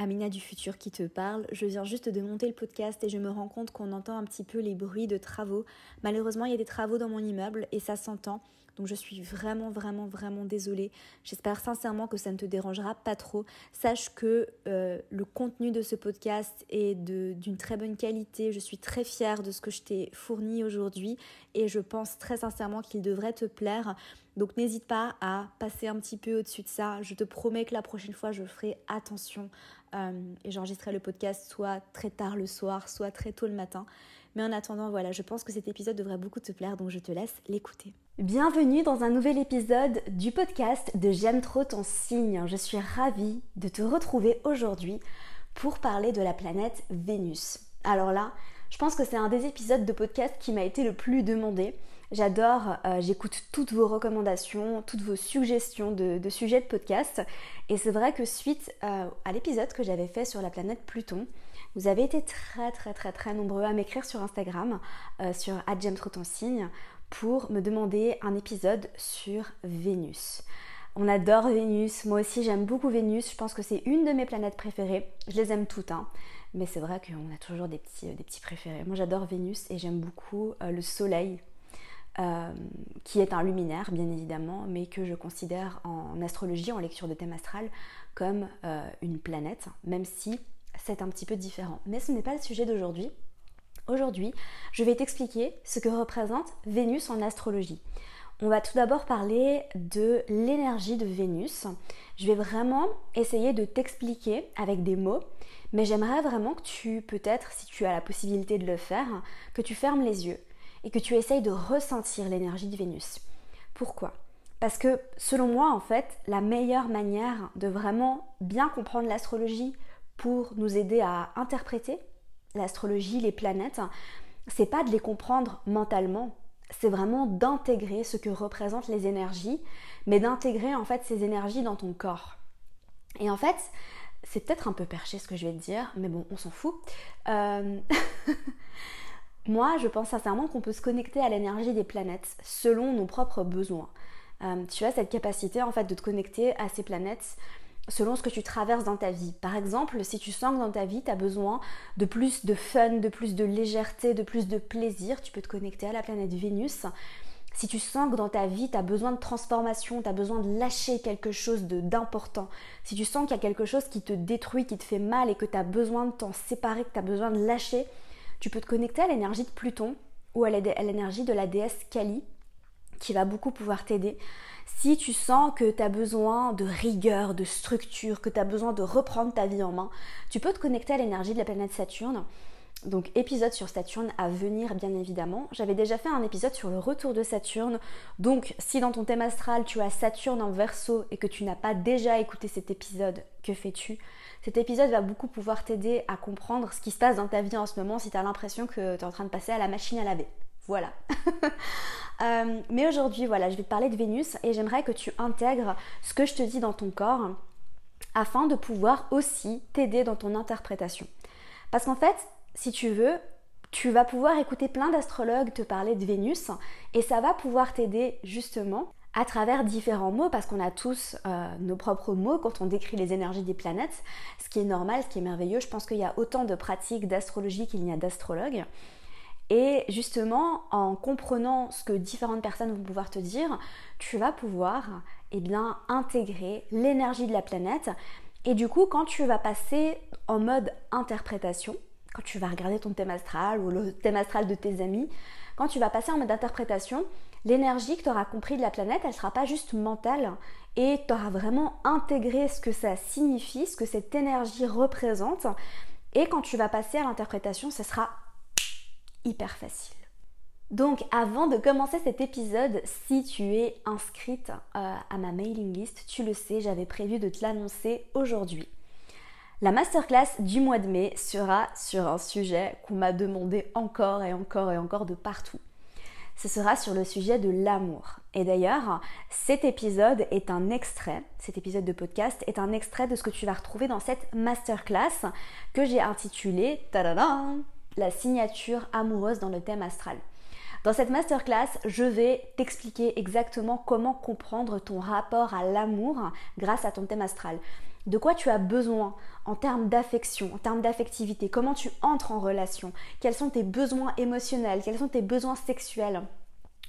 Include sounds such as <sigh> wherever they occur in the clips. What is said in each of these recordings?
Amina du futur qui te parle. Je viens juste de monter le podcast et je me rends compte qu'on entend un petit peu les bruits de travaux. Malheureusement, il y a des travaux dans mon immeuble et ça s'entend. Donc je suis vraiment, vraiment, vraiment désolée. J'espère sincèrement que ça ne te dérangera pas trop. Sache que euh, le contenu de ce podcast est d'une très bonne qualité. Je suis très fière de ce que je t'ai fourni aujourd'hui et je pense très sincèrement qu'il devrait te plaire. Donc n'hésite pas à passer un petit peu au-dessus de ça. Je te promets que la prochaine fois, je ferai attention euh, et j'enregistrerai le podcast soit très tard le soir, soit très tôt le matin. Mais en attendant, voilà, je pense que cet épisode devrait beaucoup te plaire, donc je te laisse l'écouter. Bienvenue dans un nouvel épisode du podcast de J'aime trop ton signe. Je suis ravie de te retrouver aujourd'hui pour parler de la planète Vénus. Alors là, je pense que c'est un des épisodes de podcast qui m'a été le plus demandé. J'adore, euh, j'écoute toutes vos recommandations, toutes vos suggestions de, sujets de podcast. Et c'est vrai que suite euh, à l'épisode que j'avais fait sur la planète Pluton, vous avez été très très très très nombreux à m'écrire sur Instagram, euh, sur signe, pour me demander un épisode sur Vénus. On adore Vénus, moi aussi j'aime beaucoup Vénus, je pense que c'est une de mes planètes préférées, je les aime toutes, hein. mais c'est vrai qu'on a toujours des petits, petits préférés. Moi j'adore Vénus et j'aime beaucoup le Soleil, euh, qui est un luminaire bien évidemment, mais que je considère en astrologie, en lecture de thème astral, comme euh, une planète, même si c'est un petit peu différent. Mais ce n'est pas le sujet d'aujourd'hui. Aujourd'hui, je vais t'expliquer ce que représente Vénus en astrologie. On va tout d'abord parler de l'énergie de Vénus. Je vais vraiment essayer de t'expliquer avec des mots, mais j'aimerais vraiment que tu, peut-être, si tu as la possibilité de le faire, que tu fermes les yeux et que tu essayes de ressentir l'énergie de Vénus. Pourquoi? Parce que selon moi, en fait, la meilleure manière de vraiment bien comprendre l'astrologie pour nous aider à interpréter l'astrologie, les planètes, c'est pas de les comprendre mentalement, c'est vraiment d'intégrer ce que représentent les énergies, mais d'intégrer en fait ces énergies dans ton corps. Et en fait, c'est peut-être un peu perché ce que je vais te dire, mais bon, on s'en fout. Euh... <laughs> Moi, je pense sincèrement qu'on peut se connecter à l'énergie des planètes selon nos propres besoins. Euh, tu as cette capacité en fait de te connecter à ces planètes selon ce que tu traverses dans ta vie. Par exemple, si tu sens que dans ta vie, tu as besoin de plus de fun, de plus de légèreté, de plus de plaisir, tu peux te connecter à la planète Vénus. Si tu sens que dans ta vie, tu as besoin de transformation, tu as besoin de lâcher quelque chose d'important, si tu sens qu'il y a quelque chose qui te détruit, qui te fait mal et que tu as besoin de t'en séparer, que tu as besoin de lâcher, tu peux te connecter à l'énergie de Pluton ou à l'énergie de la déesse Kali qui va beaucoup pouvoir t'aider. Si tu sens que tu as besoin de rigueur, de structure, que tu as besoin de reprendre ta vie en main, tu peux te connecter à l'énergie de la planète Saturne. Donc épisode sur Saturne à venir bien évidemment. J'avais déjà fait un épisode sur le retour de Saturne. Donc si dans ton thème astral tu as Saturne en verso et que tu n'as pas déjà écouté cet épisode, que fais-tu? Cet épisode va beaucoup pouvoir t'aider à comprendre ce qui se passe dans ta vie en ce moment si tu as l'impression que tu es en train de passer à la machine à laver. Voilà. <laughs> Euh, mais aujourd'hui, voilà, je vais te parler de Vénus et j'aimerais que tu intègres ce que je te dis dans ton corps afin de pouvoir aussi t'aider dans ton interprétation. Parce qu'en fait, si tu veux, tu vas pouvoir écouter plein d'astrologues te parler de Vénus et ça va pouvoir t'aider justement à travers différents mots, parce qu'on a tous euh, nos propres mots quand on décrit les énergies des planètes, ce qui est normal, ce qui est merveilleux. Je pense qu'il y a autant de pratiques d'astrologie qu'il n'y a d'astrologues. Et justement, en comprenant ce que différentes personnes vont pouvoir te dire, tu vas pouvoir eh bien, intégrer l'énergie de la planète. Et du coup, quand tu vas passer en mode interprétation, quand tu vas regarder ton thème astral ou le thème astral de tes amis, quand tu vas passer en mode interprétation, l'énergie que tu auras compris de la planète, elle ne sera pas juste mentale et tu auras vraiment intégré ce que ça signifie, ce que cette énergie représente. Et quand tu vas passer à l'interprétation, ce sera facile. Donc avant de commencer cet épisode, si tu es inscrite euh, à ma mailing list, tu le sais, j'avais prévu de te l'annoncer aujourd'hui. La masterclass du mois de mai sera sur un sujet qu'on m'a demandé encore et encore et encore de partout ce sera sur le sujet de l'amour. Et d'ailleurs, cet épisode est un extrait, cet épisode de podcast est un extrait de ce que tu vas retrouver dans cette masterclass que j'ai intitulée La signature amoureuse dans le thème astral. Dans cette masterclass, je vais t'expliquer exactement comment comprendre ton rapport à l'amour grâce à ton thème astral. de quoi tu as besoin en termes d'affection, en termes d'affectivité, comment tu entres en relation, quels sont tes besoins émotionnels, quels sont tes besoins sexuels.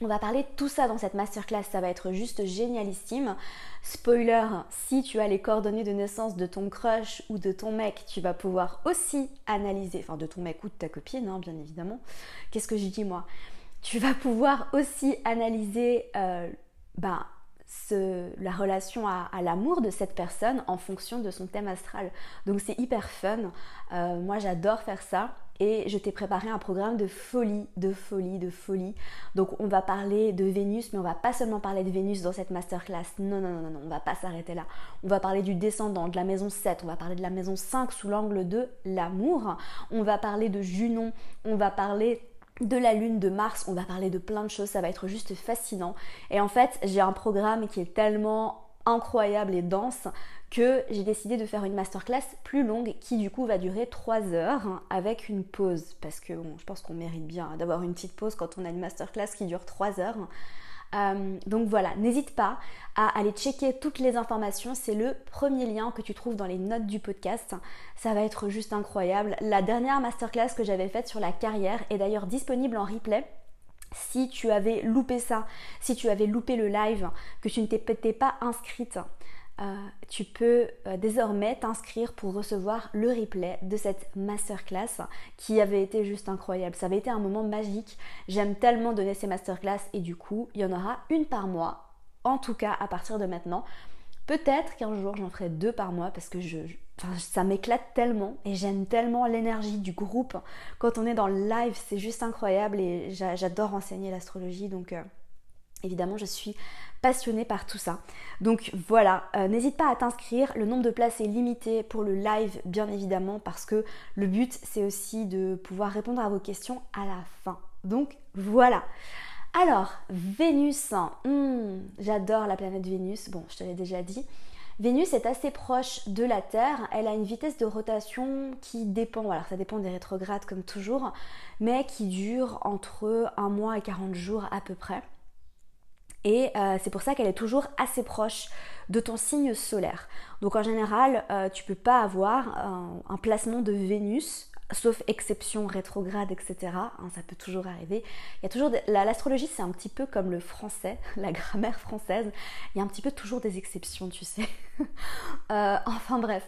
On va parler de tout ça dans cette masterclass, ça va être juste génialissime. Spoiler, si tu as les coordonnées de naissance de ton crush ou de ton mec, tu vas pouvoir aussi analyser, enfin de ton mec ou de ta copine, hein, bien évidemment. Qu'est-ce que je dis moi? Tu vas pouvoir aussi analyser euh, ben, la relation à, l'amour de cette personne en fonction de son thème astral. Donc c'est hyper fun. Euh, moi j'adore faire ça. Et je t'ai préparé un programme de folie, de folie, de folie. Donc on va parler de Vénus, mais on va pas seulement parler de Vénus dans cette masterclass. Non, non, non, non, on va pas s'arrêter là. On va parler du descendant, de la maison 7, on va parler de la maison 5 sous l'angle de l'amour. On va parler de Junon, on va parler de la lune de Mars, on va parler de plein de choses, ça va être juste fascinant. Et en fait, j'ai un programme qui est tellement incroyable et dense que j'ai décidé de faire une masterclass plus longue qui du coup va durer 3 heures avec une pause parce que je pense qu'on mérite bien d'avoir une petite pause quand on a une masterclass qui dure 3 heures. Euh, donc voilà, n'hésite pas à aller checker toutes les informations. C'est le premier lien que tu trouves dans les notes du podcast. Ça va être juste incroyable. La dernière masterclass que j'avais faite sur la carrière est d'ailleurs disponible en replay. Si tu avais loupé ça, si tu avais loupé le live, que tu ne t'étais pas inscrite, euh, tu peux euh, désormais t'inscrire pour recevoir le replay de cette masterclass qui avait été juste incroyable. Ça avait été un moment magique. J'aime tellement donner ces masterclass et du coup, il y en aura une par mois, en tout cas à partir de maintenant. Peut-être qu'un jour j'en ferai deux par mois parce que je, ça m'éclate tellement et j'aime tellement l'énergie du groupe. Quand on est dans le live, c'est juste incroyable et j'adore enseigner l'astrologie donc euh, évidemment je suis passionnée par tout ça. Donc voilà, euh, n'hésite pas à t'inscrire. Le nombre de places est limité pour le live, bien évidemment, parce que le but, c'est aussi de pouvoir répondre à vos questions à la fin. Donc voilà. Alors, Vénus, hmm, j'adore la planète Vénus, bon, je te l'ai déjà dit. Vénus est assez proche de la Terre, elle a une vitesse de rotation qui dépend, alors ça dépend des rétrogrades comme toujours, mais qui dure entre un mois et 40 jours à peu près. Et euh, c'est pour ça qu'elle est toujours assez proche de ton signe solaire. Donc en général, euh, tu peux pas avoir un, placement de Vénus, sauf exception rétrograde, etc. Hein, ça peut toujours arriver. Il y a toujours l'astrologie, c'est un petit peu comme le français, <laughs> la grammaire française. Il y a un petit peu toujours des exceptions, tu sais. <laughs> Euh, enfin bref.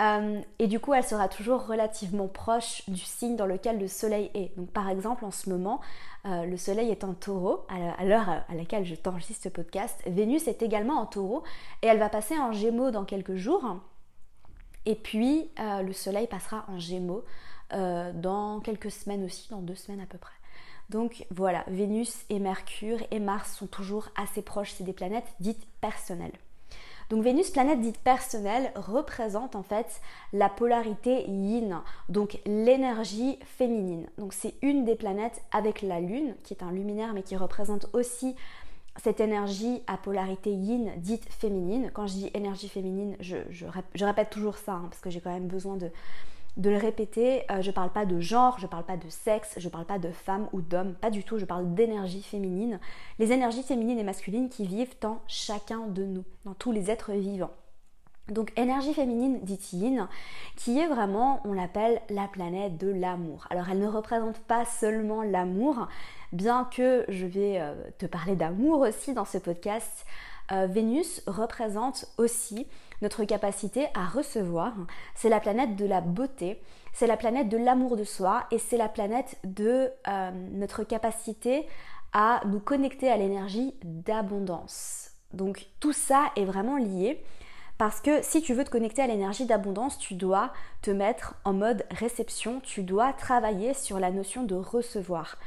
Euh, et du coup, elle sera toujours relativement proche du signe dans lequel le soleil est. Donc, par exemple, en ce moment, euh, le soleil est en taureau, à l'heure à laquelle je t'enregistre ce podcast. Vénus est également en taureau et elle va passer en gémeaux dans quelques jours. Et puis, euh, le soleil passera en gémeaux dans quelques semaines aussi, dans deux semaines à peu près. Donc voilà, Vénus et Mercure et Mars sont toujours assez proches, c'est des planètes dites personnelles. Donc Vénus, planète dite personnelle, représente en fait la polarité yin, donc l'énergie féminine. Donc c'est une des planètes avec la Lune, qui est un luminaire mais qui représente aussi cette énergie à polarité yin dite féminine. Quand je dis énergie féminine, je, répète toujours ça, hein, parce que j'ai quand même besoin de, le répéter. Euh, je ne parle pas de genre, je ne parle pas de sexe, je ne parle pas de femme ou d'homme, pas du tout. Je parle d'énergie féminine. Les énergies féminines et masculines qui vivent en chacun de nous, dans tous les êtres vivants. Donc énergie féminine dit yin, qui est vraiment, on l'appelle la planète de l'amour. Alors elle ne représente pas seulement l'amour, bien que je vais euh, te parler d'amour aussi dans ce podcast. Euh, Vénus représente aussi notre capacité à recevoir. C'est la planète de la beauté, c'est la planète de l'amour de soi et c'est la planète de euh, notre capacité à nous connecter à l'énergie d'abondance. Donc tout ça est vraiment lié parce que si tu veux te connecter à l'énergie d'abondance, tu dois te mettre en mode réception, tu dois travailler sur la notion de recevoir.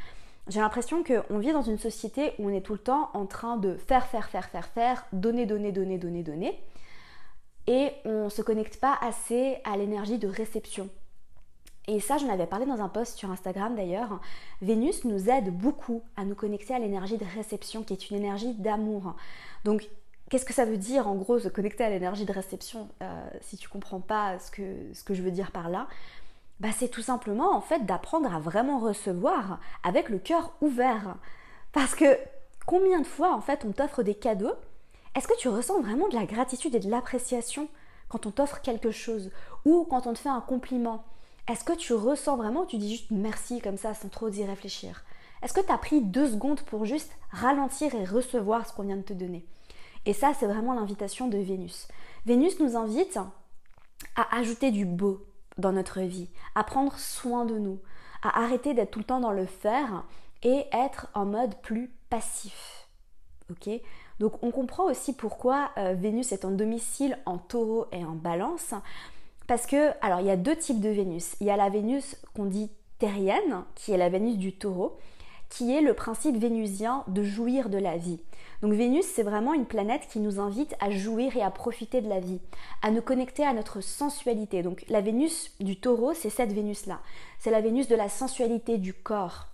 J'ai l'impression qu'on vit dans une société où on est tout le temps en train de faire, faire, faire, faire, faire, donner, donner, donner, donner, donner et on ne se connecte pas assez à l'énergie de réception. Et ça, j'en avais parlé dans un post sur Instagram d'ailleurs. Vénus nous aide beaucoup à nous connecter à l'énergie de réception, qui est une énergie d'amour. Donc, qu'est-ce que ça veut dire en gros se connecter à l'énergie de réception euh, Si tu comprends pas ce que, je veux dire par là, bah, c'est tout simplement en fait d'apprendre à vraiment recevoir avec le cœur ouvert. Parce que combien de fois en fait on t'offre des cadeaux? Est-ce que tu ressens vraiment de la gratitude et de l'appréciation quand on t'offre quelque chose ou quand on te fait un compliment, est-ce que tu ressens vraiment tu dis juste merci comme ça sans trop y réfléchir? Est-ce que tu as pris deux secondes pour juste ralentir et recevoir ce qu'on vient de te donner? Et ça, c'est vraiment l'invitation de Vénus. Vénus nous invite à ajouter du beau dans notre vie, à prendre soin de nous, à arrêter d'être tout le temps dans le faire et être en mode plus passif. Ok? Donc on comprend aussi pourquoi euh, Vénus est en domicile en taureau et en balance. Parce que, alors il y a deux types de Vénus. Il y a la Vénus qu'on dit terrienne, qui est la Vénus du taureau, qui est le principe vénusien de jouir de la vie. Donc Vénus, c'est vraiment une planète qui nous invite à jouir et à profiter de la vie, à nous connecter à notre sensualité. Donc la Vénus du taureau, c'est cette Vénus-là. C'est la Vénus de la sensualité du corps.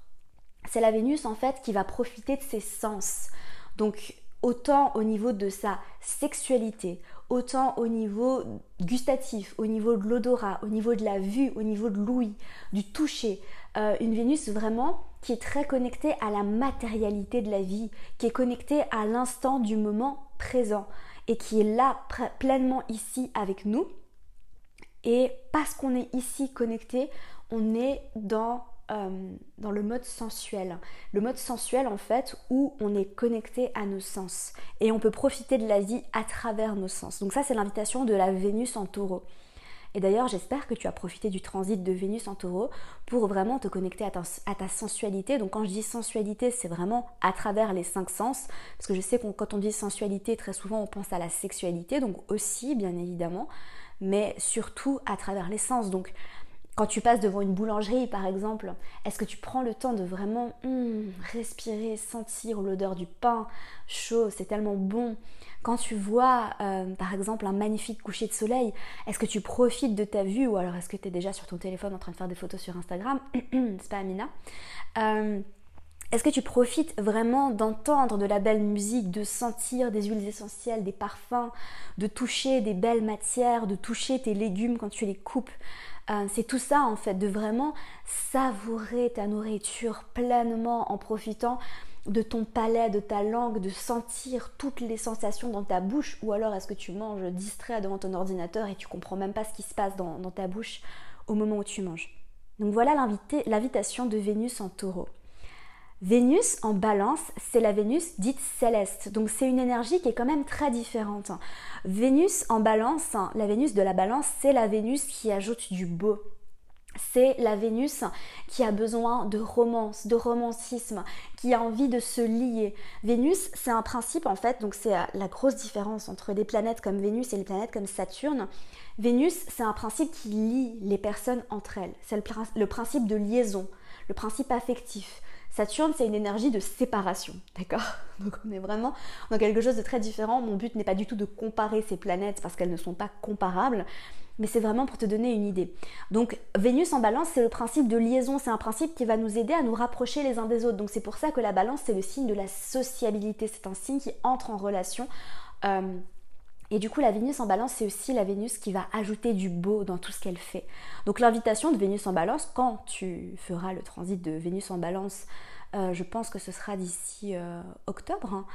C'est la Vénus en fait qui va profiter de ses sens. Donc autant au niveau de sa sexualité, autant au niveau gustatif, au niveau de l'odorat, au niveau de la vue, au niveau de l'ouïe, du toucher. Euh, une Vénus vraiment qui est très connectée à la matérialité de la vie, qui est connectée à l'instant du moment présent et qui est là pleinement ici avec nous. Et parce qu'on est ici connecté, on est dans euh, dans le mode sensuel. Le mode sensuel en fait où on est connecté à nos sens et on peut profiter de la vie à travers nos sens. Donc ça c'est l'invitation de la Vénus en taureau. Et d'ailleurs j'espère que tu as profité du transit de Vénus en taureau pour vraiment te connecter à ta, sensualité. Donc quand je dis sensualité c'est vraiment à travers les cinq sens parce que je sais que quand on dit sensualité très souvent on pense à la sexualité donc aussi bien évidemment mais surtout à travers les sens. Donc quand tu passes devant une boulangerie, par exemple, est-ce que tu prends le temps de vraiment hmm, respirer, sentir l'odeur du pain chaud? C'est tellement bon. Quand tu vois, euh, par exemple, un magnifique coucher de soleil, est-ce que tu profites de ta vue? Ou alors est-ce que tu es déjà sur ton téléphone en train de faire des photos sur Instagram? <clears throat> C'est pas Amina. Euh, est-ce que tu profites vraiment d'entendre de la belle musique, de sentir des huiles essentielles, des parfums, de toucher des belles matières, de toucher tes légumes quand tu les coupes? Euh, c'est tout ça en fait, de vraiment savourer ta nourriture pleinement en profitant de ton palais, de ta langue, de sentir toutes les sensations dans ta bouche, ou alors est-ce que tu manges distrait devant ton ordinateur et tu comprends même pas ce qui se passe dans, dans ta bouche au moment où tu manges. Donc voilà l'invitation de Vénus en taureau. Vénus en balance, c'est la Vénus dite céleste. Donc c'est une énergie qui est quand même très différente. Vénus en balance, la Vénus de la balance, c'est la Vénus qui ajoute du beau. C'est la Vénus qui a besoin de romance, de romantisme, qui a envie de se lier. Vénus, c'est un principe en fait, donc c'est la grosse différence entre des planètes comme Vénus et les planètes comme Saturne. Vénus, c'est un principe qui lie les personnes entre elles. C'est le principe de liaison, le principe affectif. Saturne, c'est une énergie de séparation, d'accord <laughs> Donc on est vraiment dans quelque chose de très différent. Mon but n'est pas du tout de comparer ces planètes parce qu'elles ne sont pas comparables, mais c'est vraiment pour te donner une idée. Donc Vénus en balance, c'est le principe de liaison, c'est un principe qui va nous aider à nous rapprocher les uns des autres. Donc c'est pour ça que la balance, c'est le signe de la sociabilité, c'est un signe qui entre en relation. Euh, et du coup, la Vénus en balance, c'est aussi la Vénus qui va ajouter du beau dans tout ce qu'elle fait. Donc l'invitation de Vénus en balance, quand tu feras le transit de Vénus en balance, euh, je pense que ce sera d'ici euh, octobre, hein,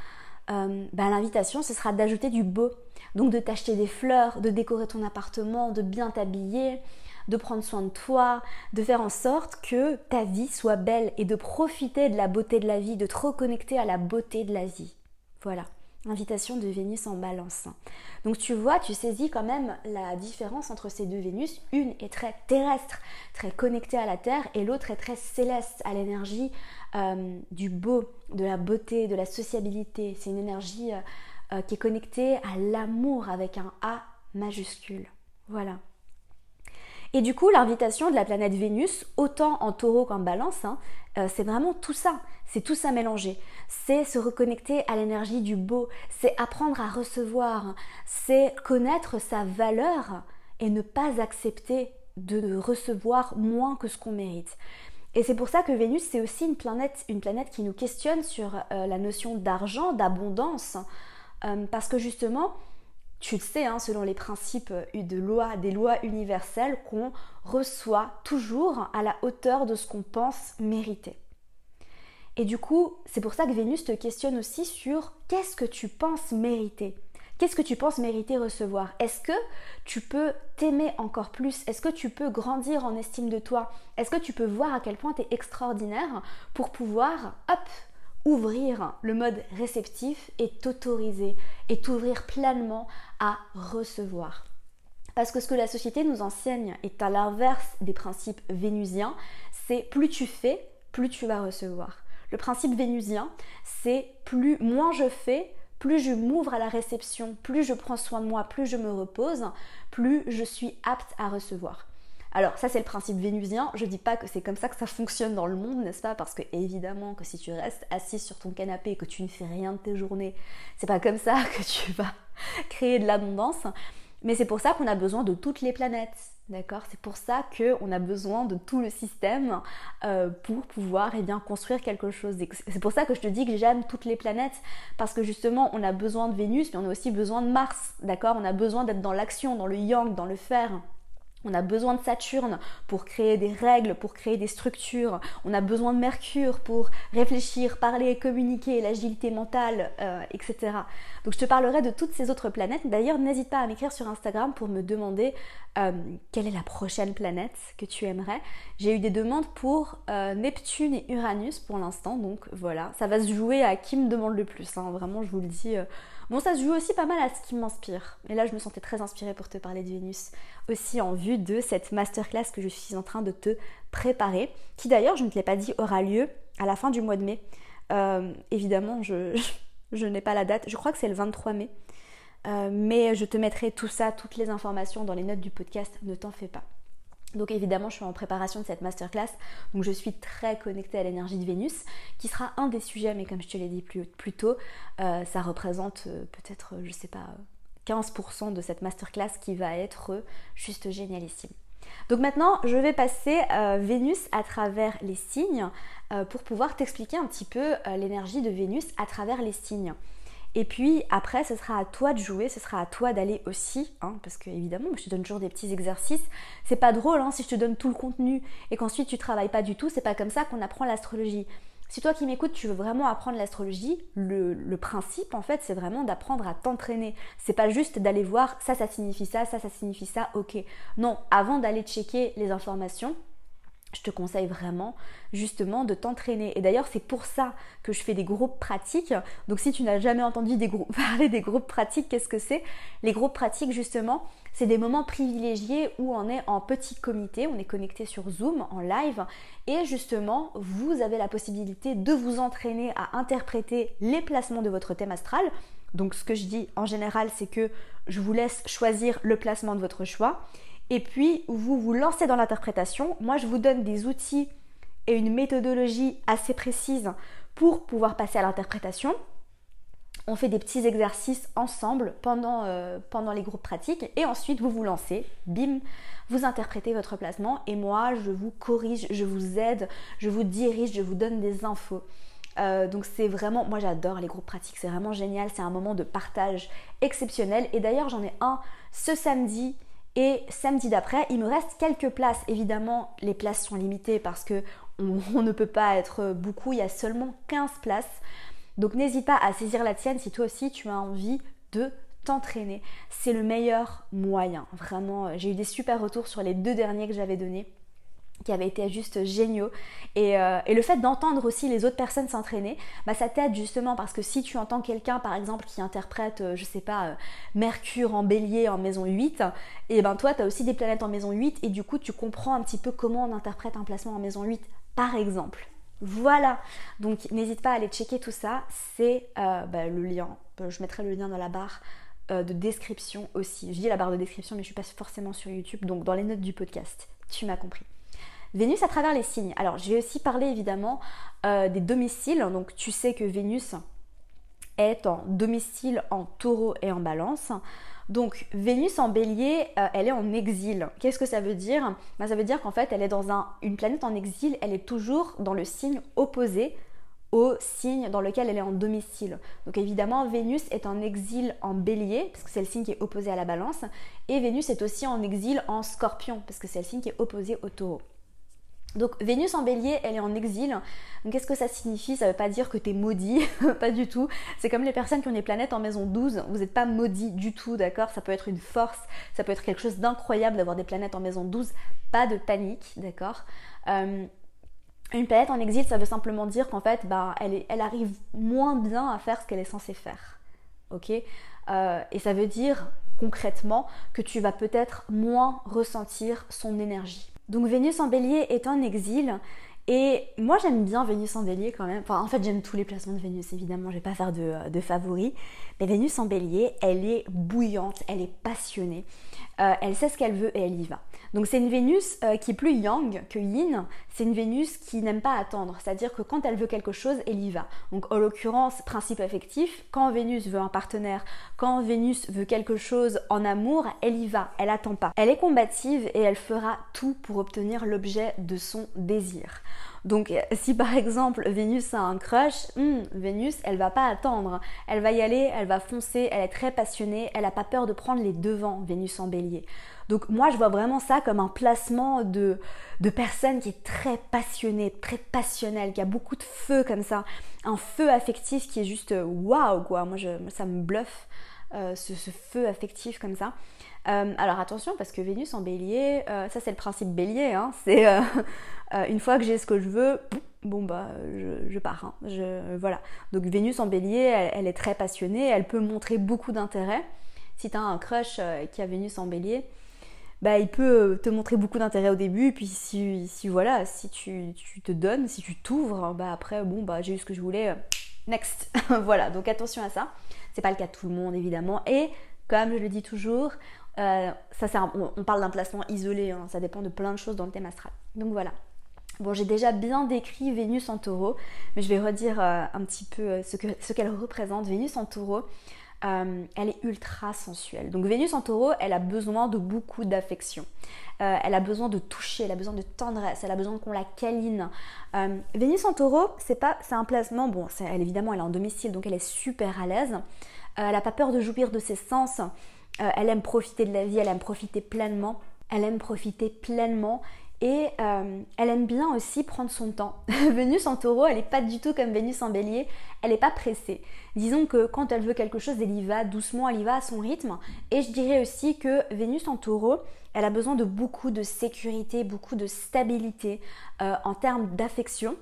euh, ben, l'invitation, ce sera d'ajouter du beau. Donc de t'acheter des fleurs, de décorer ton appartement, de bien t'habiller, de prendre soin de toi, de faire en sorte que ta vie soit belle et de profiter de la beauté de la vie, de te reconnecter à la beauté de la vie. Voilà. Invitation de Vénus en balance. Donc tu vois, tu saisis quand même la différence entre ces deux Vénus. Une est très terrestre, très connectée à la Terre, et l'autre est très céleste, à l'énergie euh, du beau, de la beauté, de la sociabilité. C'est une énergie euh, euh, qui est connectée à l'amour avec un A majuscule. Voilà. Et du coup, l'invitation de la planète Vénus, autant en taureau qu'en balance, hein, euh, c'est vraiment tout ça. C'est tout ça mélangé. C'est se reconnecter à l'énergie du beau. C'est apprendre à recevoir. C'est connaître sa valeur et ne pas accepter de recevoir moins que ce qu'on mérite. Et c'est pour ça que Vénus, c'est aussi une planète, une planète qui nous questionne sur euh, la notion d'argent, d'abondance. Euh, parce que justement, tu le sais, hein, selon les principes euh, de loi, des lois universelles, qu'on reçoit toujours à la hauteur de ce qu'on pense mériter. Et du coup, c'est pour ça que Vénus te questionne aussi sur qu'est-ce que tu penses mériter? Qu'est-ce que tu penses mériter recevoir? Est-ce que tu peux t'aimer encore plus? Est-ce que tu peux grandir en estime de toi? Est-ce que tu peux voir à quel point tu es extraordinaire pour pouvoir, hop, ouvrir le mode réceptif et t'autoriser et t'ouvrir pleinement à recevoir parce que ce que la société nous enseigne est à l'inverse des principes vénusiens, c'est plus tu fais, plus tu vas recevoir. Le principe vénusien, c'est plus moins je fais, plus je m'ouvre à la réception, plus je prends soin de moi, plus je me repose, plus je suis apte à recevoir. Alors ça c'est le principe vénusien, je dis pas que c'est comme ça que ça fonctionne dans le monde, n'est-ce pas? Parce que évidemment que si tu restes assis sur ton canapé et que tu ne fais rien de tes journées, c'est pas comme ça que tu vas <laughs> créer de l'abondance. Mais c'est pour ça qu'on a besoin de toutes les planètes, d'accord? C'est pour ça qu'on a besoin de tout le système euh, pour pouvoir eh bien, construire quelque chose. C'est pour ça que je te dis que j'aime toutes les planètes, parce que justement, on a besoin de Vénus, mais on a aussi besoin de Mars, d'accord? On a besoin d'être dans l'action, dans le yang, dans le faire. On a besoin de Saturne pour créer des règles, pour créer des structures. On a besoin de Mercure pour réfléchir, parler, communiquer, l'agilité mentale, euh, etc. Donc je te parlerai de toutes ces autres planètes. D'ailleurs, n'hésite pas à m'écrire sur Instagram pour me demander euh, quelle est la prochaine planète que tu aimerais. J'ai eu des demandes pour euh, Neptune et Uranus pour l'instant. Donc voilà, ça va se jouer à qui me demande le plus. Hein. Vraiment, je vous le dis. Bon, ça se joue aussi pas mal à ce qui m'inspire. Et là, je me sentais très inspirée pour te parler de Vénus, aussi en vue de cette masterclass que je suis en train de te préparer, qui d'ailleurs, je ne te l'ai pas dit, aura lieu à la fin du mois de mai. Euh, évidemment, je, <laughs> n'ai pas la date, je crois que c'est le 23 mai. Euh, mais je te mettrai tout ça, toutes les informations dans les notes du podcast, ne t'en fais pas. Donc évidemment, je suis en préparation de cette masterclass, donc je suis très connectée à l'énergie de Vénus, qui sera un des sujets, mais comme je te l'ai dit plus, tôt, euh, ça représente euh, peut-être, je sais pas, 15% de cette masterclass qui va être juste génialissime. Donc maintenant, je vais passer euh, Vénus à travers les signes pour pouvoir t'expliquer un petit peu l'énergie de Vénus à travers les signes. Et puis après, ce sera à toi de jouer, ce sera à toi d'aller aussi, hein, parce que évidemment, je te donne toujours des petits exercices. C'est pas drôle hein, si je te donne tout le contenu et qu'ensuite tu travailles pas du tout. C'est pas comme ça qu'on apprend l'astrologie. Si toi qui m'écoutes, tu veux vraiment apprendre l'astrologie, le, le, principe en fait, c'est vraiment d'apprendre à t'entraîner. C'est pas juste d'aller voir ça, ça signifie ça, ça, ça signifie ça, ok. Non, avant d'aller checker les informations, je te conseille vraiment justement de t'entraîner. Et d'ailleurs, c'est pour ça que je fais des groupes pratiques. Donc si tu n'as jamais entendu <laughs> parler des groupes pratiques, qu'est-ce que c'est? Les groupes pratiques, justement, c'est des moments privilégiés où on est en petit comité, on est connecté sur Zoom en live et justement, vous avez la possibilité de vous entraîner à interpréter les placements de votre thème astral. Donc ce que je dis en général, c'est que je vous laisse choisir le placement de votre choix et puis vous vous lancez dans l'interprétation. Moi, je vous donne des outils et une méthodologie assez précise pour pouvoir passer à l'interprétation. On fait des petits exercices ensemble pendant, euh, pendant les groupes pratiques et ensuite vous vous lancez, bim, vous interprétez votre placement et moi je vous corrige, je vous aide, je vous dirige, je vous donne des infos. Euh, donc c'est vraiment, moi j'adore les groupes pratiques, c'est vraiment génial, c'est un moment de partage exceptionnel et d'ailleurs j'en ai un ce samedi et samedi d'après, il me reste quelques places. Évidemment, les places sont limitées parce que on, <laughs> ne peut pas être beaucoup. Il y a seulement 15 places. Donc n'hésite pas à saisir la tienne si toi aussi tu as envie de t'entraîner. C'est le meilleur moyen. Vraiment, j'ai eu des super retours sur les deux derniers que j'avais donnés qui avaient été juste géniaux. Euh, et, le fait d'entendre aussi les autres personnes s'entraîner, bah, ça t'aide justement parce que si tu entends quelqu'un par exemple qui interprète, euh, je sais pas, euh, Mercure en bélier en maison 8, et ben toi tu as aussi des planètes en maison 8 et du coup tu comprends un petit peu comment on interprète un placement en maison 8 par exemple. Voilà, donc n'hésite pas à aller checker tout ça, c'est bah, le lien, je mettrai le lien dans la barre de description aussi. Je dis la barre de description mais je suis pas forcément sur YouTube, donc dans les notes du podcast, tu m'as compris. Vénus à travers les signes. Alors, je vais aussi parler évidemment euh, des domiciles. Donc, tu sais que Vénus est en domicile en taureau et en balance. Donc, Vénus en bélier, euh, elle est en exil. Qu'est-ce que ça veut dire? Ben, Ça veut dire qu'en fait, elle est dans un, une planète en exil, elle est toujours dans le signe opposé au signe dans lequel elle est en domicile. Donc évidemment, Vénus est en exil en bélier, parce que c'est le signe qui est opposé à la balance, et Vénus est aussi en exil en scorpion, parce que c'est le signe qui est opposé au taureau. Donc Vénus en bélier, elle est en exil. Qu'est-ce que ça signifie? Ça ne veut pas dire que tu es maudit, <laughs> pas du tout. C'est comme les personnes qui ont des planètes en maison 12, vous n'êtes pas maudit du tout, d'accord? Ça peut être une force, ça peut être quelque chose d'incroyable d'avoir des planètes en maison 12. Pas de panique, d'accord? Euh, Une planète en exil, ça veut simplement dire qu'en fait, bah, elle, arrive moins bien à faire ce qu'elle est censée faire. Ok? Euh, Et ça veut dire concrètement que tu vas peut-être moins ressentir son énergie. Donc Vénus en bélier est en exil. Et moi j'aime bien Vénus en bélier quand même. Enfin en fait j'aime tous les placements de Vénus évidemment, je vais pas faire de, de favoris. Mais Vénus en bélier, elle est bouillante, elle est passionnée. Euh, elle sait ce qu'elle veut et elle y va. Donc c'est une Vénus euh, qui est plus yang que yin, c'est une Vénus qui n'aime pas attendre, c'est-à-dire que quand elle veut quelque chose, elle y va. Donc en l'occurrence, principe affectif, quand Vénus veut un partenaire, quand Vénus veut quelque chose en amour, elle y va, elle attend pas. Elle est combative et elle fera tout pour obtenir l'objet de son désir. Donc si par exemple Vénus a un crush, hmm, Vénus, elle va pas attendre. Elle va y aller, elle va foncer, elle est très passionnée, elle a pas peur de prendre les devants, Vénus en bélier. Donc moi je vois vraiment ça comme un placement de, de personne qui est très passionnée, très passionnelle, qui a beaucoup de feu comme ça. Un feu affectif qui est juste waouh quoi. Moi ça me bluffe euh, ce, feu affectif comme ça. Euh, alors attention parce que Vénus en bélier, euh, ça c'est le principe bélier, hein, <laughs> c'est une fois que j'ai ce que je veux, bon bah je, pars. Hein, voilà. Donc Vénus en bélier, elle, est très passionnée, elle peut montrer beaucoup d'intérêt. Si tu un crush qui a Vénus en bélier, bah, il peut te montrer beaucoup d'intérêt au début, puis si, si voilà, si tu, tu, te donnes, si tu t'ouvres, bah après bon bah j'ai eu ce que je voulais, next. <laughs> voilà, donc attention à ça. C'est pas le cas de tout le monde évidemment. Et comme je le dis toujours, euh, on, parle d'un placement isolé, hein. ça dépend de plein de choses dans le thème astral. Donc voilà. Bon, j'ai déjà bien décrit Vénus en taureau, mais je vais redire euh, un petit peu euh, ce qu'elle représente. Vénus en taureau, elle est ultra sensuelle. Donc Vénus en taureau, elle a besoin de beaucoup d'affection. elle a besoin de toucher, elle a besoin de tendresse, elle a besoin qu'on la câline. Vénus en taureau, c'est pas, c'est un placement, bon, elle évidemment, elle est en domicile, donc elle est super à l'aise. elle n'a pas peur de jouir de ses sens. Euh, elle aime profiter de la vie, elle aime profiter pleinement. Elle aime profiter pleinement et euh, elle aime bien aussi prendre son temps. <laughs> Vénus en taureau, elle n'est pas du tout comme Vénus en bélier, elle n'est pas pressée. Disons que quand elle veut quelque chose, elle y va doucement, elle y va à son rythme. Et je dirais aussi que Vénus en taureau, elle a besoin de beaucoup de sécurité, beaucoup de stabilité euh, en termes d'affection.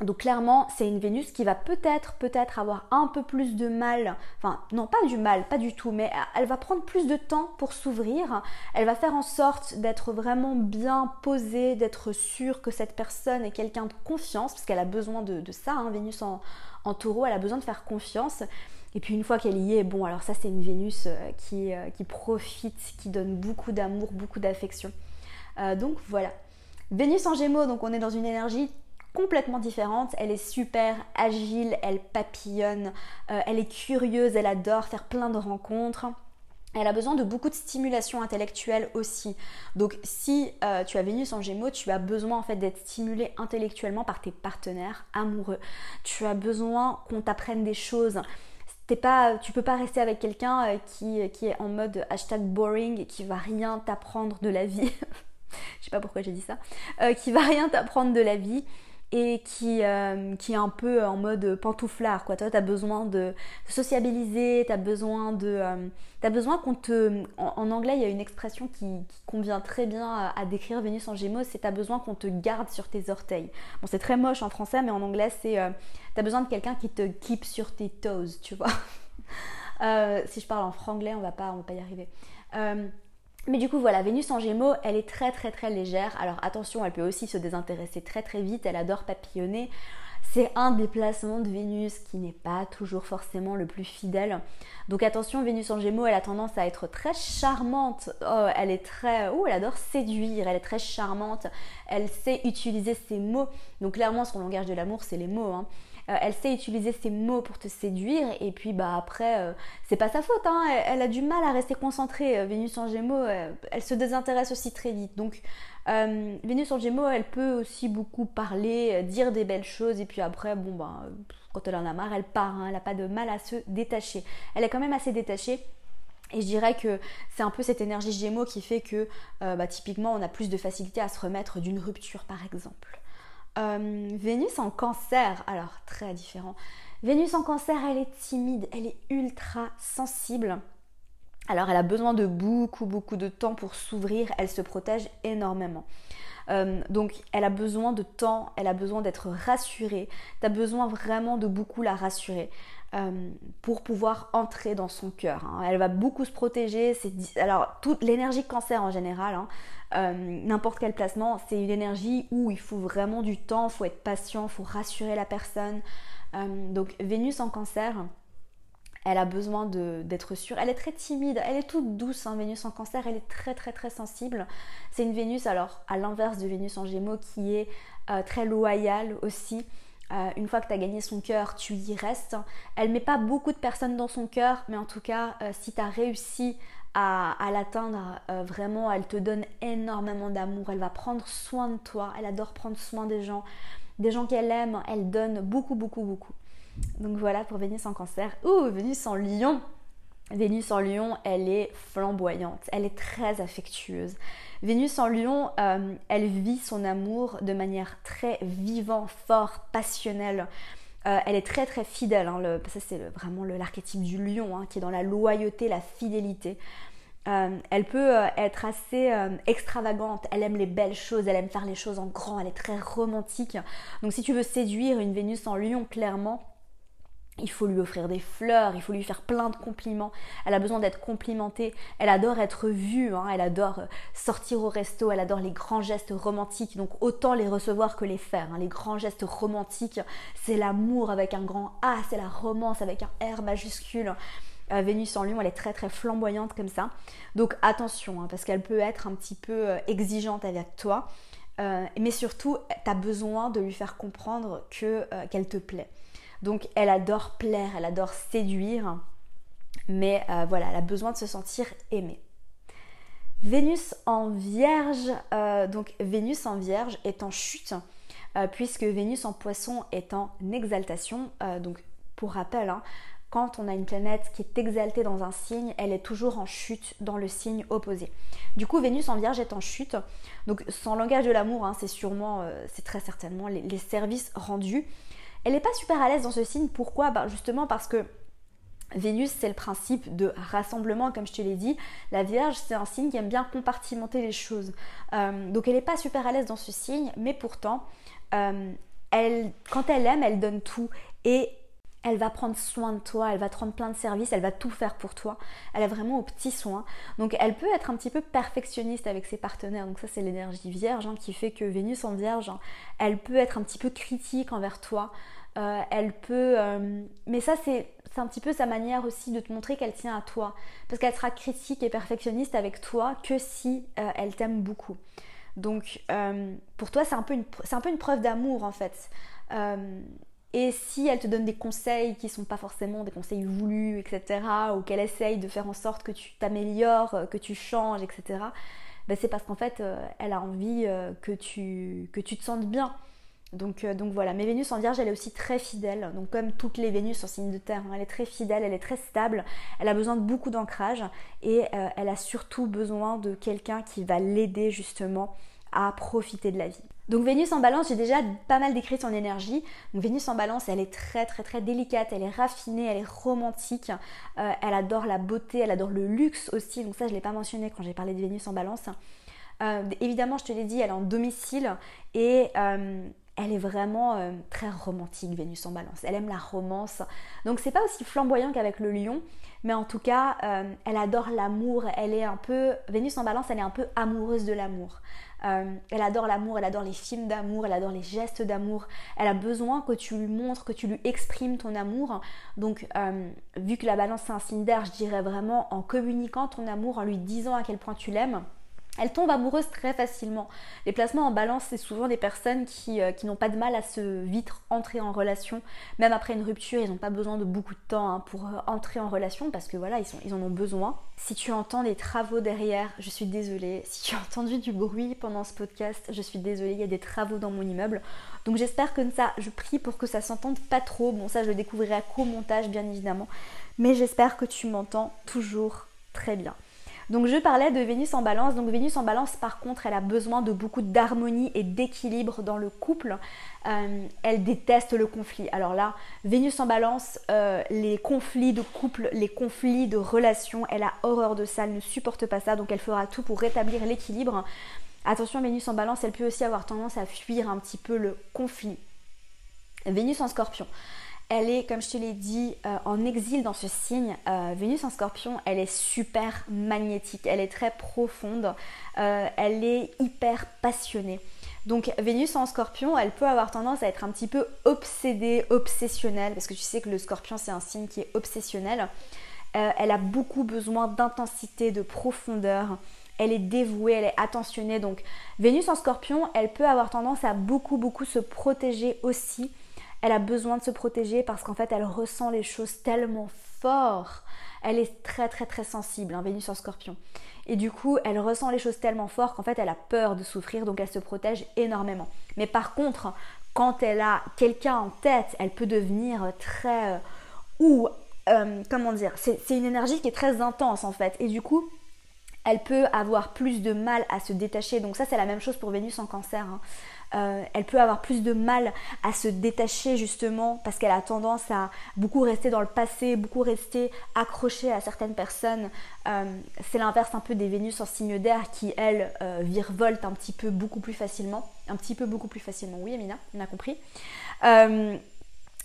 Donc clairement, c'est une Vénus qui va peut-être, peut-être avoir un peu plus de mal, enfin non pas du mal, pas du tout, mais elle va prendre plus de temps pour s'ouvrir. Elle va faire en sorte d'être vraiment bien posée, d'être sûre que cette personne est quelqu'un de confiance, parce qu'elle a besoin de, ça, hein, Vénus en, taureau, elle a besoin de faire confiance. Et puis une fois qu'elle y est, bon alors ça c'est une Vénus euh, qui, euh, qui, profite, qui donne beaucoup d'amour, beaucoup d'affection. Euh, donc voilà. Vénus en gémeaux, donc on est dans une énergie complètement différente. Elle est super agile, elle papillonne, euh, elle est curieuse, elle adore faire plein de rencontres. Elle a besoin de beaucoup de stimulation intellectuelle aussi. Donc si euh, tu as Vénus en Gémeaux, tu as besoin en fait d'être stimulé intellectuellement par tes partenaires amoureux. Tu as besoin qu'on t'apprenne des choses. Pas, tu peux pas rester avec quelqu'un euh, qui, est en mode hashtag boring qui va rien t'apprendre de la vie. <laughs> Je sais pas pourquoi j'ai dit ça. qui va rien t'apprendre de la vie et qui, euh, qui est un peu en mode pantouflard quoi. Toi, tu as besoin de sociabiliser, tu as besoin de euh, besoin qu'on te en, anglais, il y a une expression qui, convient très bien à, décrire Vénus en Gémeaux, c'est tu as besoin qu'on te garde sur tes orteils. Bon, c'est très moche en français, mais en anglais, c'est euh, tu as besoin de quelqu'un qui te keep sur tes toes, tu vois. <laughs> si je parle en franglais, on va on va pas y arriver. Mais du coup voilà, Vénus en Gémeaux, elle est très très très légère. Alors attention, elle peut aussi se désintéresser très très vite, elle adore papillonner. C'est un déplacement de Vénus qui n'est pas toujours forcément le plus fidèle. Donc attention, Vénus en Gémeaux, elle a tendance à être très charmante. Oh, elle est très, oh, elle adore séduire. Elle est très charmante. Elle sait utiliser ses mots. Donc clairement, son langage de l'amour, c'est les mots. Hein. Euh, elle sait utiliser ses mots pour te séduire et puis bah après euh, c'est pas sa faute hein. elle, a du mal à rester concentrée euh, Vénus en Gémeaux elle se désintéresse aussi très vite donc Vénus en Gémeaux elle peut aussi beaucoup parler dire des belles choses et puis après bon bah quand elle en a marre elle part hein. elle a pas de mal à se détacher elle est quand même assez détachée Et je dirais que c'est un peu cette énergie Gémeaux qui fait que bah, typiquement on a plus de facilité à se remettre d'une rupture par exemple. Euh, Vénus en cancer, alors très différent. Vénus en cancer, elle est timide, elle est ultra sensible. Alors elle a besoin de beaucoup beaucoup de temps pour s'ouvrir, elle se protège énormément. Euh, donc elle a besoin de temps, elle a besoin d'être rassurée. Tu as besoin vraiment de beaucoup la rassurer. Euh, pour pouvoir entrer dans son cœur. Hein. Elle va beaucoup se protéger. Alors, toute l'énergie cancer en général, hein, euh, n'importe quel placement, c'est une énergie où il faut vraiment du temps, il faut être patient, il faut rassurer la personne. donc, Vénus en cancer, elle a besoin d'être sûre. Elle est très timide, elle est toute douce. Hein, Vénus en cancer, elle est très très très sensible. C'est une Vénus, alors à l'inverse de Vénus en gémeaux, qui est euh, très loyale aussi. Euh, une fois que tu as gagné son cœur, tu y restes. Elle met pas beaucoup de personnes dans son cœur, mais en tout cas, euh, si tu as réussi à, à l'atteindre, vraiment, elle te donne énormément d'amour. Elle va prendre soin de toi. Elle adore prendre soin des gens. Des gens qu'elle aime, elle donne beaucoup, beaucoup, beaucoup. Donc voilà pour Vénus en cancer. Ouh, Vénus en lion. Vénus en lion, elle est flamboyante, elle est très affectueuse. Vénus en lion, euh, elle vit son amour de manière très vivant, fort, passionnelle. Euh, elle est très très fidèle, hein, ça c'est vraiment l'archétype du lion hein, qui est dans la loyauté, la fidélité. Euh, elle peut être assez extravagante, elle aime les belles choses, elle aime faire les choses en grand, elle est très romantique. Donc si tu veux séduire une Vénus en lion, clairement, il faut lui offrir des fleurs, il faut lui faire plein de compliments. Elle a besoin d'être complimentée. Elle adore être vue, hein. elle adore euh, sortir au resto, elle adore les grands gestes romantiques. Donc autant les recevoir que les faire. Hein. Les grands gestes romantiques, c'est l'amour avec un grand A, c'est la romance avec un R majuscule. Euh, Vénus en Lion, elle est très très flamboyante comme ça. Donc attention, hein, parce qu'elle peut être un petit peu euh, exigeante avec toi. mais surtout, tu as besoin de lui faire comprendre que qu'elle te plaît. Donc elle adore plaire, elle adore séduire, mais euh, voilà, elle a besoin de se sentir aimée. Vénus en vierge, euh, donc Vénus en vierge est en chute, euh, puisque Vénus en poisson est en exaltation. donc pour rappel, hein, quand on a une planète qui est exaltée dans un signe, elle est toujours en chute dans le signe opposé. Du coup, Vénus en Vierge est en chute. Donc, son langage de l'amour, hein, c'est sûrement, c'est très certainement les, services rendus. Elle n'est pas super à l'aise dans ce signe. Pourquoi? Bah, Justement parce que Vénus, c'est le principe de rassemblement, comme je te l'ai dit. La Vierge, c'est un signe qui aime bien compartimenter les choses. Euh, donc elle n'est pas super à l'aise dans ce signe, mais pourtant, euh, quand elle aime, elle donne tout. Et elle va prendre soin de toi, elle va te rendre plein de services, elle va tout faire pour toi. Elle est vraiment aux petits soins. Donc elle peut être un petit peu perfectionniste avec ses partenaires. Donc ça c'est l'énergie vierge hein, qui fait que Vénus en vierge, hein, elle peut être un petit peu critique envers toi. Euh, elle peut... Euh, mais ça c'est un petit peu sa manière aussi de te montrer qu'elle tient à toi. Parce qu'elle sera critique et perfectionniste avec toi que si euh, elle t'aime beaucoup. Donc pour toi c'est un, peu une, un peu une preuve d'amour en fait. Et si elle te donne des conseils qui ne sont pas forcément des conseils voulus, etc., ou qu'elle essaye de faire en sorte que tu t'améliores, que tu changes, etc., ben c'est parce qu'en fait, euh, elle a envie euh, que, tu, te sentes bien. Donc, euh, donc voilà, mais Vénus en Vierge, elle est aussi très fidèle. Donc comme toutes les Vénus en signe de terre, hein, elle est très fidèle, elle est très stable, elle a besoin de beaucoup d'ancrage et elle a surtout besoin de quelqu'un qui va l'aider justement à profiter de la vie. Donc Vénus en balance, j'ai déjà pas mal décrit son énergie. Donc Vénus en balance, elle est très très très délicate, elle est raffinée, elle est romantique, euh, elle adore la beauté, elle adore le luxe aussi. Donc ça, je ne l'ai pas mentionné quand j'ai parlé de Vénus en balance. Euh, évidemment, je te l'ai dit, elle est en domicile et euh, elle est vraiment très romantique, Vénus en balance. Elle aime la romance. Donc c'est pas aussi flamboyant qu'avec le lion, mais en tout cas, elle adore l'amour. Elle est un peu. Vénus en balance, elle est un peu amoureuse de l'amour. Euh, elle adore l'amour, elle adore les films d'amour, elle adore les gestes d'amour. Elle a besoin que tu lui montres, que tu lui exprimes ton amour. Donc, euh, vu que la balance c'est un signe d'air, je dirais vraiment en communiquant ton amour, en lui disant à quel point tu l'aimes elle tombe amoureuse très facilement. Les placements en balance, c'est souvent des personnes qui, euh, qui n'ont pas de mal à se vite entrer en relation. Même après une rupture, ils n'ont pas besoin de beaucoup de temps hein, pour euh, entrer en relation parce que voilà, ils, en ont besoin. Si tu entends des travaux derrière, je suis désolée. Si tu as entendu du bruit pendant ce podcast, je suis désolée, il y a des travaux dans mon immeuble. Donc j'espère que ça, je prie pour que ça s'entende pas trop. Bon, ça, je le découvrirai à co-montage, bien évidemment. Mais j'espère que tu m'entends toujours très bien. Donc je parlais de Vénus en balance. Donc Vénus en balance, par contre, elle a besoin de beaucoup d'harmonie et d'équilibre dans le couple. Euh, elle déteste le conflit. Alors là, Vénus en balance, euh, les conflits de couple, les conflits de relations, elle a horreur de ça, elle ne supporte pas ça. Donc elle fera tout pour rétablir l'équilibre. Attention, Vénus en balance, elle peut aussi avoir tendance à fuir un petit peu le conflit. Vénus en scorpion elle est, comme je te l'ai dit, euh, en exil dans ce signe. Euh, Vénus en scorpion, elle est super magnétique, elle est très profonde, euh, elle est hyper passionnée. Donc Vénus en scorpion, elle peut avoir tendance à être un petit peu obsédée, obsessionnelle, parce que tu sais que le scorpion, c'est un signe qui est obsessionnel. elle a beaucoup besoin d'intensité, de profondeur. Elle est dévouée, elle est attentionnée. Donc Vénus en scorpion, elle peut avoir tendance à beaucoup, beaucoup se protéger aussi elle a besoin de se protéger parce qu'en fait, elle ressent les choses tellement fort. Elle est très très très sensible, hein, Vénus en scorpion. Et du coup, elle ressent les choses tellement fort qu'en fait, elle a peur de souffrir, donc elle se protège énormément. Mais par contre, quand elle a quelqu'un en tête, elle peut devenir très... Euh, ou, euh, comment dire, c'est une énergie qui est très intense en fait. Et du coup, elle peut avoir plus de mal à se détacher. Donc ça, c'est la même chose pour Vénus en cancer. Hein. Euh, elle peut avoir plus de mal à se détacher justement parce qu'elle a tendance à beaucoup rester dans le passé, beaucoup rester accrochée à certaines personnes. Euh, c'est l'inverse un peu des Vénus en signe d'air qui, elles, euh, virevoltent un petit peu beaucoup plus facilement. Un petit peu beaucoup plus facilement, oui Amina, on a compris.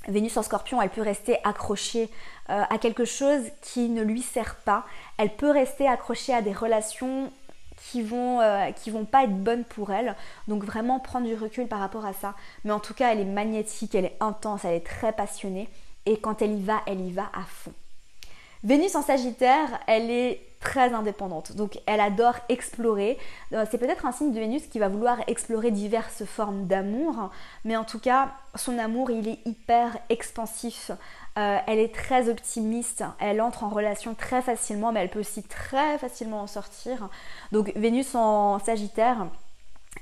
Vénus en scorpion, elle peut rester accrochée à quelque chose qui ne lui sert pas. Elle peut rester accrochée à des relations qui vont, euh, vont pas être bonnes pour elle. Donc vraiment prendre du recul par rapport à ça. Mais en tout cas, elle est magnétique, elle est intense, elle est très passionnée. Et quand elle y va, elle y va à fond. Vénus en Sagittaire, elle est très indépendante. Donc elle adore explorer. Euh, c'est peut-être un signe de Vénus qui va vouloir explorer diverses formes d'amour, mais en tout cas, son amour, il est hyper expansif. Euh, elle est très optimiste, elle entre en relation très facilement, mais elle peut aussi très facilement en sortir. Donc Vénus en Sagittaire,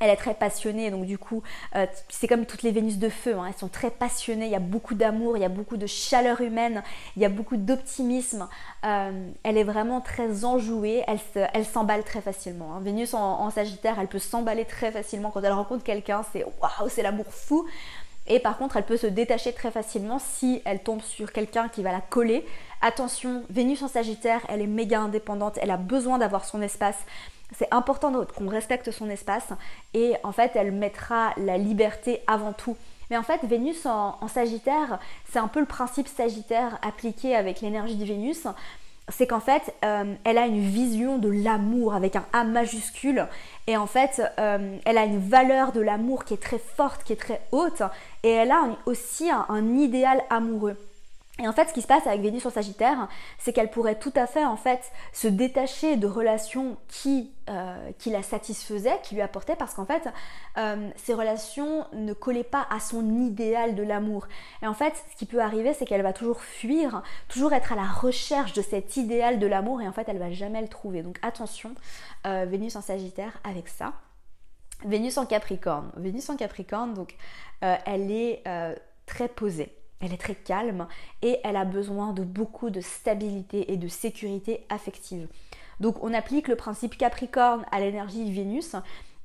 elle est très passionnée, donc du coup, euh, c'est comme toutes les Vénus de feu, hein. elles sont très passionnées, il y a beaucoup d'amour, il y a beaucoup de chaleur humaine, il y a beaucoup d'optimisme. Euh, elle est vraiment très enjouée, elle, s'emballe très facilement. Hein. Vénus en, Sagittaire, elle peut s'emballer très facilement quand elle rencontre quelqu'un, c'est waouh, c'est l'amour fou. Et par contre, elle peut se détacher très facilement si elle tombe sur quelqu'un qui va la coller. Attention, Vénus en Sagittaire, elle est méga indépendante, elle a besoin d'avoir son espace. C'est important qu'on respecte son espace et en fait, elle mettra la liberté avant tout. Mais en fait, Vénus en, Sagittaire, c'est un peu le principe Sagittaire appliqué avec l'énergie de Vénus c'est qu'en fait, euh, elle a une vision de l'amour avec un A majuscule. Et en fait, euh, elle a une valeur de l'amour qui est très forte, qui est très haute. Et elle a aussi un idéal amoureux. Et en fait, ce qui se passe avec Vénus en Sagittaire, c'est qu'elle pourrait tout à fait en fait se détacher de relations qui, euh, la satisfaisaient, qui lui apportaient, parce qu'en fait, euh, ces relations ne collaient pas à son idéal de l'amour. Et en fait, ce qui peut arriver, c'est qu'elle va toujours fuir, toujours être à la recherche de cet idéal de l'amour, et en fait, elle va jamais le trouver. Donc attention, euh, Vénus en Sagittaire avec ça. Vénus en Capricorne. Vénus en Capricorne, donc elle est très posée elle est très calme et elle a besoin de beaucoup de stabilité et de sécurité affective. Donc on applique le principe Capricorne à l'énergie Vénus.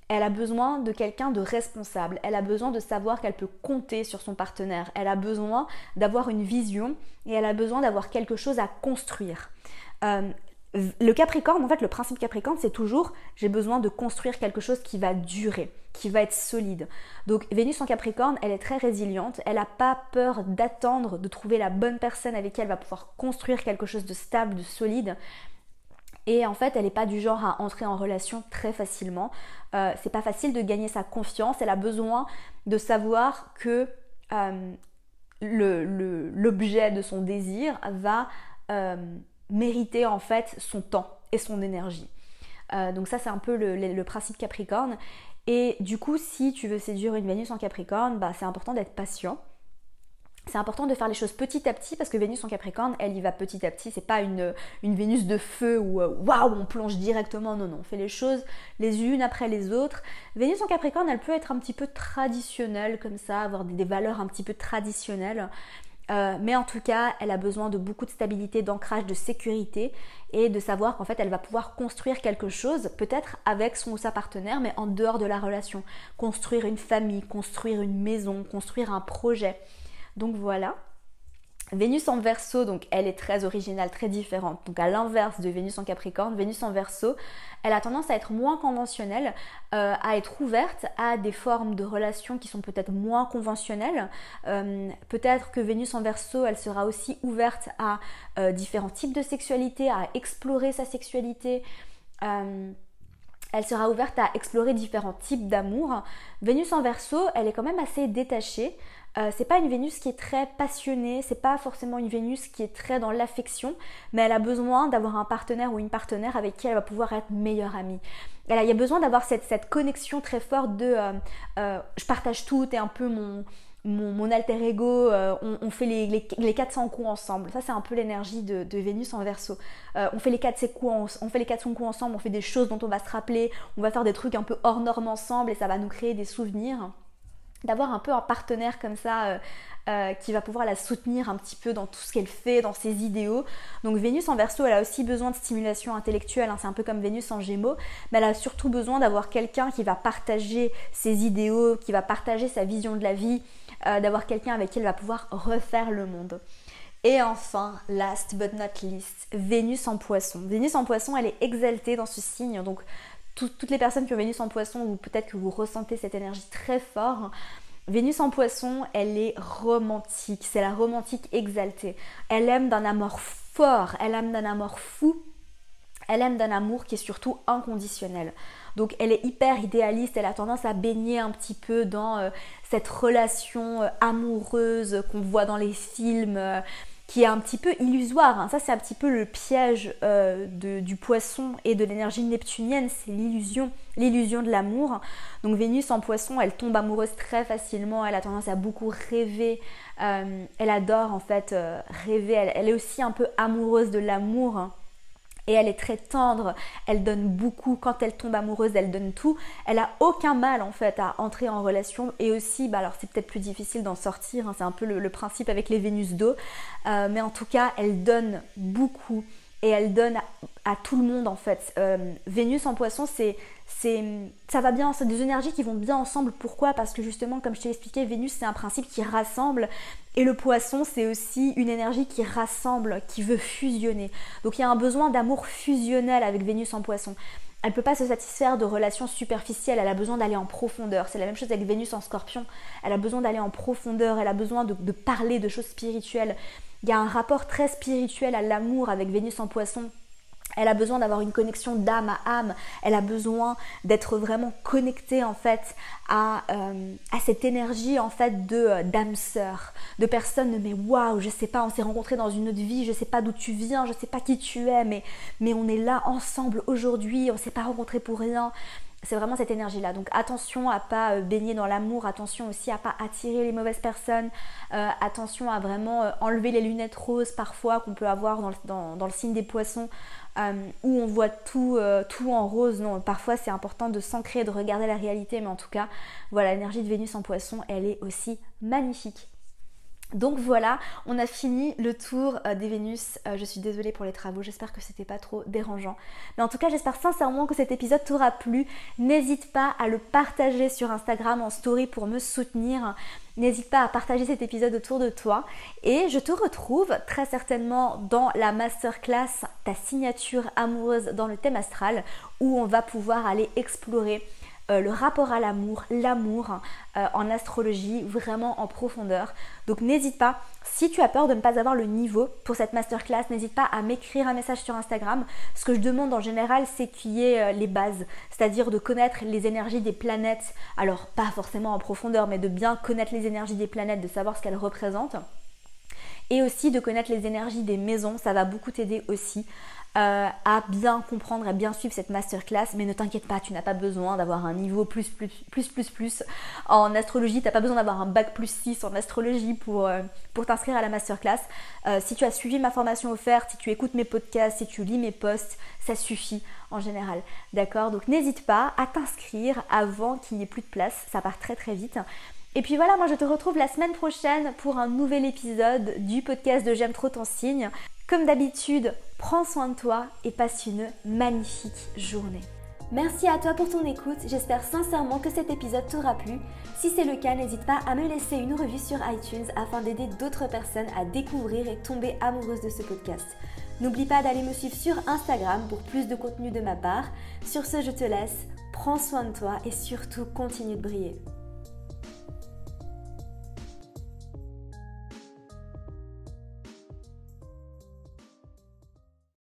Elle a besoin de quelqu'un de responsable. Elle a besoin de savoir qu'elle peut compter sur son partenaire. Elle a besoin d'avoir une vision et elle a besoin d'avoir quelque chose à construire. Euh, le Capricorne, en fait, le principe Capricorne, c'est toujours j'ai besoin de construire quelque chose qui va durer, qui va être solide. Donc Vénus en Capricorne, elle est très résiliente, elle n'a pas peur d'attendre, de trouver la bonne personne avec qui elle va pouvoir construire quelque chose de stable, de solide. Et en fait, elle n'est pas du genre à entrer en relation très facilement. Euh, c'est pas facile de gagner sa confiance. Elle a besoin de savoir que euh, l'objet de son désir va euh, mériter en fait son temps et son énergie. Euh, donc ça c'est un peu le, principe Capricorne. Et du coup si tu veux séduire une Vénus en Capricorne, bah, c'est important d'être patient. C'est important de faire les choses petit à petit parce que Vénus en Capricorne, elle y va petit à petit. C'est pas une, Vénus de feu où euh, waouh, on plonge directement. Non, non, on fait les choses les unes après les autres. Vénus en Capricorne, elle peut être un petit peu traditionnelle comme ça, avoir des valeurs un petit peu traditionnelles. Euh, mais en tout cas, elle a besoin de beaucoup de stabilité, d'ancrage, de sécurité et de savoir qu'en fait, elle va pouvoir construire quelque chose, peut-être avec son ou sa partenaire, mais en dehors de la relation. Construire une famille, construire une maison, construire un projet. Donc voilà. Vénus en verso, donc elle est très originale, très différente. Donc à l'inverse de Vénus en Capricorne, Vénus en verso, elle a tendance à être moins conventionnelle, euh, à être ouverte à des formes de relations qui sont peut-être moins conventionnelles. Euh, peut-être que Vénus en verso, elle sera aussi ouverte à euh, différents types de sexualité, à explorer sa sexualité elle sera ouverte à explorer différents types d'amour. Vénus en verso, elle est quand même assez détachée. Euh, c'est pas une Vénus qui est très passionnée, c'est pas forcément une Vénus qui est très dans l'affection, mais elle a besoin d'avoir un partenaire ou une partenaire avec qui elle va pouvoir être meilleure amie. Elle il y a besoin d'avoir cette, connexion très forte de euh, euh, je partage tout, et un peu mon, mon, alter ego, on, fait les, les, 400 coups ensemble. Ça, c'est un peu l'énergie de, Vénus en verso. on fait les 400 coups, on fait les 400 coups ensemble, on fait des choses dont on va se rappeler, on va faire des trucs un peu hors normes ensemble et ça va nous créer des souvenirs d'avoir un peu un partenaire comme ça euh, euh, qui va pouvoir la soutenir un petit peu dans tout ce qu'elle fait, dans ses idéaux. Donc Vénus en verso, elle a aussi besoin de stimulation intellectuelle, hein, c'est un peu comme Vénus en gémeaux, mais elle a surtout besoin d'avoir quelqu'un qui va partager ses idéaux, qui va partager sa vision de la vie, euh, d'avoir quelqu'un avec qui elle va pouvoir refaire le monde. Et enfin, last but not least, Vénus en poisson. Vénus en poisson, elle est exaltée dans ce signe, donc toutes les personnes qui ont Vénus en poisson, ou peut-être que vous ressentez cette énergie très fort, Vénus en poisson, elle est romantique, c'est la romantique exaltée. Elle aime d'un amour fort, elle aime d'un amour fou, elle aime d'un amour qui est surtout inconditionnel. Donc elle est hyper idéaliste, elle a tendance à baigner un petit peu dans euh, cette relation euh, amoureuse qu'on voit dans les films, euh, qui est un petit peu illusoire. Hein. Ça, c'est un petit peu le piège du poisson et de l'énergie neptunienne, c'est l'illusion, l'illusion de l'amour. Donc Vénus en poisson, elle tombe amoureuse très facilement, elle a tendance à beaucoup rêver, elle adore en fait rêver, elle, est aussi un peu amoureuse de l'amour. Hein et elle est très tendre, elle donne beaucoup, quand elle tombe amoureuse, elle donne tout. Elle a aucun mal en fait à entrer en relation. Et aussi, bah alors c'est peut-être plus difficile d'en sortir, hein, c'est un peu le, principe avec les Vénus d'eau, euh, mais en tout cas elle donne beaucoup et elle donne à, tout le monde en fait. Euh, Vénus en poisson, c'est, c'est, ça va bien, c'est des énergies qui vont bien ensemble. Pourquoi? Parce que justement, comme je t'ai expliqué, Vénus c'est un principe qui rassemble et le poisson c'est aussi une énergie qui rassemble, qui veut fusionner. Donc il y a un besoin d'amour fusionnel avec Vénus en poisson. Elle ne peut pas se satisfaire de relations superficielles, elle a besoin d'aller en profondeur. C'est la même chose avec Vénus en scorpion. Elle a besoin d'aller en profondeur, elle a besoin de parler de choses spirituelles. Il y a un rapport très spirituel à l'amour avec Vénus en poisson. Elle a besoin d'avoir une connexion d'âme à âme. Elle a besoin d'être vraiment connectée en fait à, euh, à cette énergie en fait de euh, d'âme sœur, de personnes mais waouh, je sais pas, on s'est rencontrés dans une autre vie, je sais pas d'où tu viens, je sais pas qui tu es, mais mais on est là ensemble aujourd'hui, on s'est pas rencontrés pour rien c'est vraiment cette énergie-là. Donc attention à pas euh, baigner dans l'amour, attention aussi à pas attirer les mauvaises personnes, euh, attention à vraiment euh, enlever les lunettes roses parfois qu'on peut avoir dans le, signe des poissons, où on voit tout, tout en rose. Non, parfois c'est important de s'ancrer, de regarder la réalité, mais en tout cas, voilà, l'énergie de Vénus en poisson, elle est aussi magnifique. Donc voilà, on a fini le tour euh, des Vénus. Euh, je suis désolée pour les travaux, j'espère que c'était pas trop dérangeant. Mais en tout cas, j'espère sincèrement que cet épisode t'aura plu. N'hésite pas à le partager sur Instagram en story pour me soutenir. N'hésite pas à partager cet épisode autour de toi. Et je te retrouve très certainement dans la masterclass Ta signature amoureuse dans le thème astral où on va pouvoir aller explorer euh, le rapport à l'amour, l'amour euh, en astrologie vraiment en profondeur. Donc n'hésite pas, si tu as peur de ne pas avoir le niveau pour cette masterclass, n'hésite pas à m'écrire un message sur Instagram. Ce que je demande en général, c'est qu'il y ait euh, les bases, c'est-à-dire de connaître les énergies des planètes. Alors pas forcément en profondeur, mais de bien connaître les énergies des planètes, de savoir ce qu'elles représentent et aussi de connaître les énergies des maisons, ça va beaucoup t'aider aussi. Euh, à bien comprendre, à bien suivre cette masterclass. Mais ne t'inquiète pas, tu n'as pas besoin d'avoir un niveau plus, plus, plus, plus, plus en astrologie. Tu n'as pas besoin d'avoir un bac plus 6 en astrologie pour, euh, pour t'inscrire à la masterclass. Euh, si tu as suivi ma formation offerte, si tu écoutes mes podcasts, si tu lis mes posts, ça suffit en général. D'accord? Donc n'hésite pas à t'inscrire avant qu'il n'y ait plus de place. Ça part très très vite. Et puis voilà, moi je te retrouve la semaine prochaine pour un nouvel épisode du podcast de J'aime trop ton signe. Comme d'habitude, prends soin de toi et passe une magnifique journée. Merci à toi pour ton écoute, j'espère sincèrement que cet épisode t'aura plu. Si c'est le cas, n'hésite pas à me laisser une revue sur iTunes afin d'aider d'autres personnes à découvrir et tomber amoureuses de ce podcast. N'oublie pas d'aller me suivre sur Instagram pour plus de contenu de ma part. Sur ce, je te laisse, prends soin de toi et surtout continue de briller.